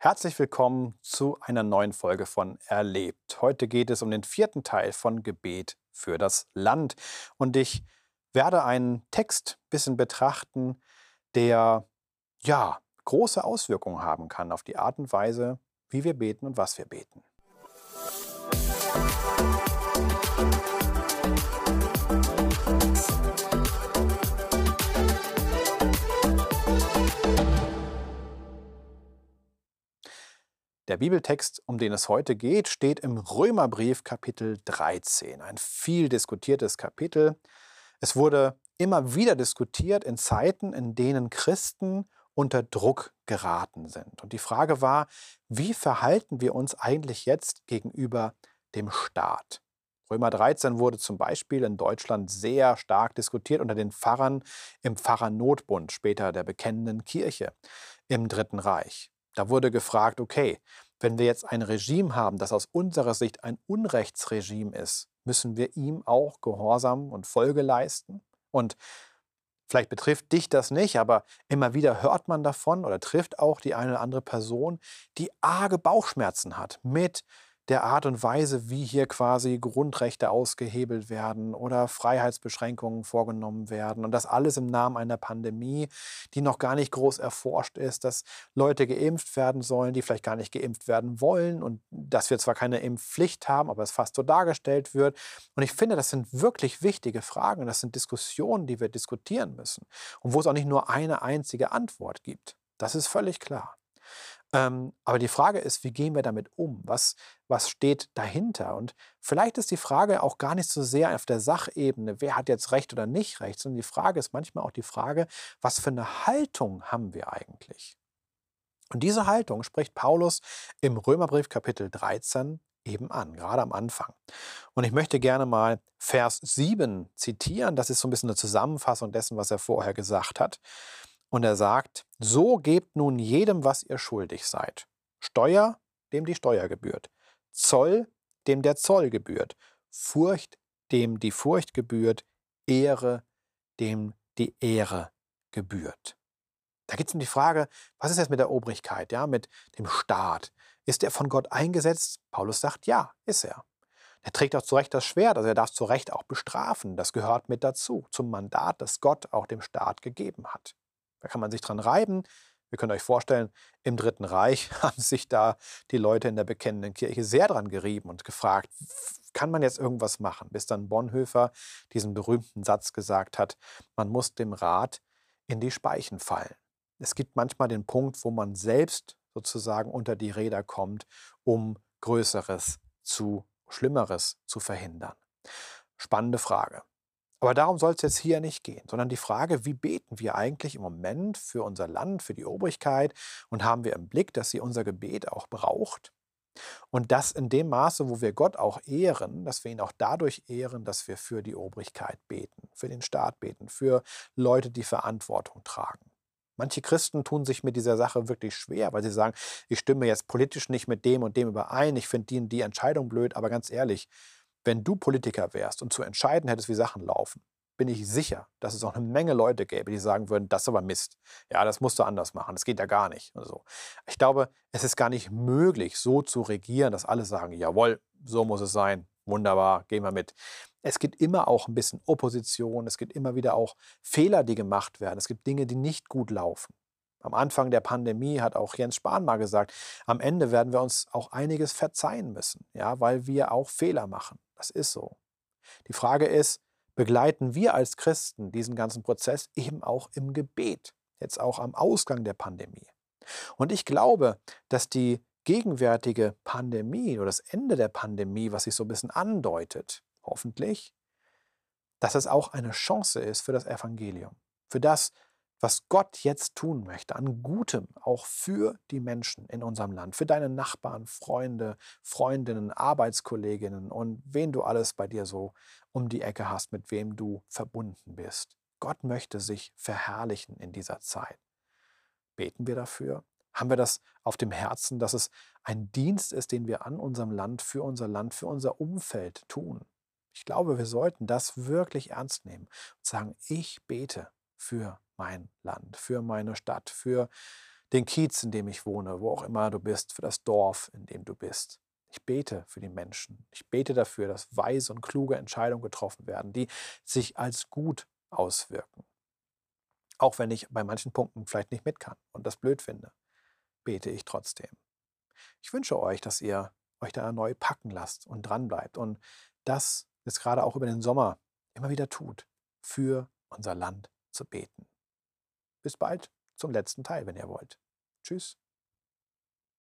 Herzlich willkommen zu einer neuen Folge von Erlebt. Heute geht es um den vierten Teil von Gebet für das Land. Und ich werde einen Text ein bisschen betrachten, der ja große Auswirkungen haben kann auf die Art und Weise, wie wir beten und was wir beten. Der Bibeltext, um den es heute geht, steht im Römerbrief Kapitel 13. Ein viel diskutiertes Kapitel. Es wurde immer wieder diskutiert in Zeiten, in denen Christen unter Druck geraten sind. Und die Frage war, wie verhalten wir uns eigentlich jetzt gegenüber dem Staat? Römer 13 wurde zum Beispiel in Deutschland sehr stark diskutiert unter den Pfarrern im Pfarrernotbund, später der bekennenden Kirche im Dritten Reich. Da wurde gefragt, okay, wenn wir jetzt ein Regime haben, das aus unserer Sicht ein Unrechtsregime ist, müssen wir ihm auch Gehorsam und Folge leisten? Und vielleicht betrifft dich das nicht, aber immer wieder hört man davon oder trifft auch die eine oder andere Person, die arge Bauchschmerzen hat mit der Art und Weise, wie hier quasi Grundrechte ausgehebelt werden oder Freiheitsbeschränkungen vorgenommen werden. Und das alles im Namen einer Pandemie, die noch gar nicht groß erforscht ist, dass Leute geimpft werden sollen, die vielleicht gar nicht geimpft werden wollen und dass wir zwar keine Impfpflicht haben, aber es fast so dargestellt wird. Und ich finde, das sind wirklich wichtige Fragen. Das sind Diskussionen, die wir diskutieren müssen und wo es auch nicht nur eine einzige Antwort gibt. Das ist völlig klar. Ähm, aber die Frage ist, wie gehen wir damit um? Was, was steht dahinter? Und vielleicht ist die Frage auch gar nicht so sehr auf der Sachebene, wer hat jetzt Recht oder nicht Recht, sondern die Frage ist manchmal auch die Frage, was für eine Haltung haben wir eigentlich? Und diese Haltung spricht Paulus im Römerbrief Kapitel 13 eben an, gerade am Anfang. Und ich möchte gerne mal Vers 7 zitieren. Das ist so ein bisschen eine Zusammenfassung dessen, was er vorher gesagt hat. Und er sagt, so gebt nun jedem, was ihr schuldig seid. Steuer, dem die Steuer gebührt. Zoll, dem der Zoll gebührt. Furcht, dem die Furcht gebührt. Ehre, dem die Ehre gebührt. Da geht es um die Frage, was ist jetzt mit der Obrigkeit, ja, mit dem Staat? Ist er von Gott eingesetzt? Paulus sagt, ja, ist er. Er trägt auch zu Recht das Schwert, also er darf zu Recht auch bestrafen. Das gehört mit dazu, zum Mandat, das Gott auch dem Staat gegeben hat. Da kann man sich dran reiben. Ihr könnt euch vorstellen, im Dritten Reich haben sich da die Leute in der bekennenden Kirche sehr dran gerieben und gefragt, kann man jetzt irgendwas machen? Bis dann Bonhoeffer diesen berühmten Satz gesagt hat, man muss dem Rat in die Speichen fallen. Es gibt manchmal den Punkt, wo man selbst sozusagen unter die Räder kommt, um Größeres zu, Schlimmeres zu verhindern. Spannende Frage. Aber darum soll es jetzt hier nicht gehen, sondern die Frage, wie beten wir eigentlich im Moment für unser Land, für die Obrigkeit und haben wir im Blick, dass sie unser Gebet auch braucht? Und das in dem Maße, wo wir Gott auch ehren, dass wir ihn auch dadurch ehren, dass wir für die Obrigkeit beten, für den Staat beten, für Leute, die Verantwortung tragen. Manche Christen tun sich mit dieser Sache wirklich schwer, weil sie sagen, ich stimme jetzt politisch nicht mit dem und dem überein, ich finde die, die Entscheidung blöd, aber ganz ehrlich, wenn du Politiker wärst und zu entscheiden hättest, wie Sachen laufen, bin ich sicher, dass es auch eine Menge Leute gäbe, die sagen würden, das ist aber Mist. Ja, das musst du anders machen. Das geht ja gar nicht. Also, ich glaube, es ist gar nicht möglich, so zu regieren, dass alle sagen, jawohl, so muss es sein. Wunderbar, gehen wir mit. Es gibt immer auch ein bisschen Opposition. Es gibt immer wieder auch Fehler, die gemacht werden. Es gibt Dinge, die nicht gut laufen. Am Anfang der Pandemie hat auch Jens Spahn mal gesagt, am Ende werden wir uns auch einiges verzeihen müssen, ja, weil wir auch Fehler machen. Das ist so. Die Frage ist, begleiten wir als Christen diesen ganzen Prozess eben auch im Gebet, jetzt auch am Ausgang der Pandemie. Und ich glaube, dass die gegenwärtige Pandemie oder das Ende der Pandemie, was sich so ein bisschen andeutet, hoffentlich, dass es auch eine Chance ist für das Evangelium, für das, was Gott jetzt tun möchte, an Gutem, auch für die Menschen in unserem Land, für deine Nachbarn, Freunde, Freundinnen, Arbeitskolleginnen und wen du alles bei dir so um die Ecke hast, mit wem du verbunden bist. Gott möchte sich verherrlichen in dieser Zeit. Beten wir dafür? Haben wir das auf dem Herzen, dass es ein Dienst ist, den wir an unserem Land, für unser Land, für unser Umfeld tun? Ich glaube, wir sollten das wirklich ernst nehmen und sagen, ich bete für mein Land, für meine Stadt, für den Kiez, in dem ich wohne, wo auch immer du bist, für das Dorf, in dem du bist. Ich bete für die Menschen. Ich bete dafür, dass weise und kluge Entscheidungen getroffen werden, die sich als gut auswirken. Auch wenn ich bei manchen Punkten vielleicht nicht mit kann und das blöd finde, bete ich trotzdem. Ich wünsche euch, dass ihr euch da neu packen lasst und dranbleibt und das jetzt gerade auch über den Sommer immer wieder tut, für unser Land zu beten. Bis bald zum letzten Teil, wenn ihr wollt. Tschüss.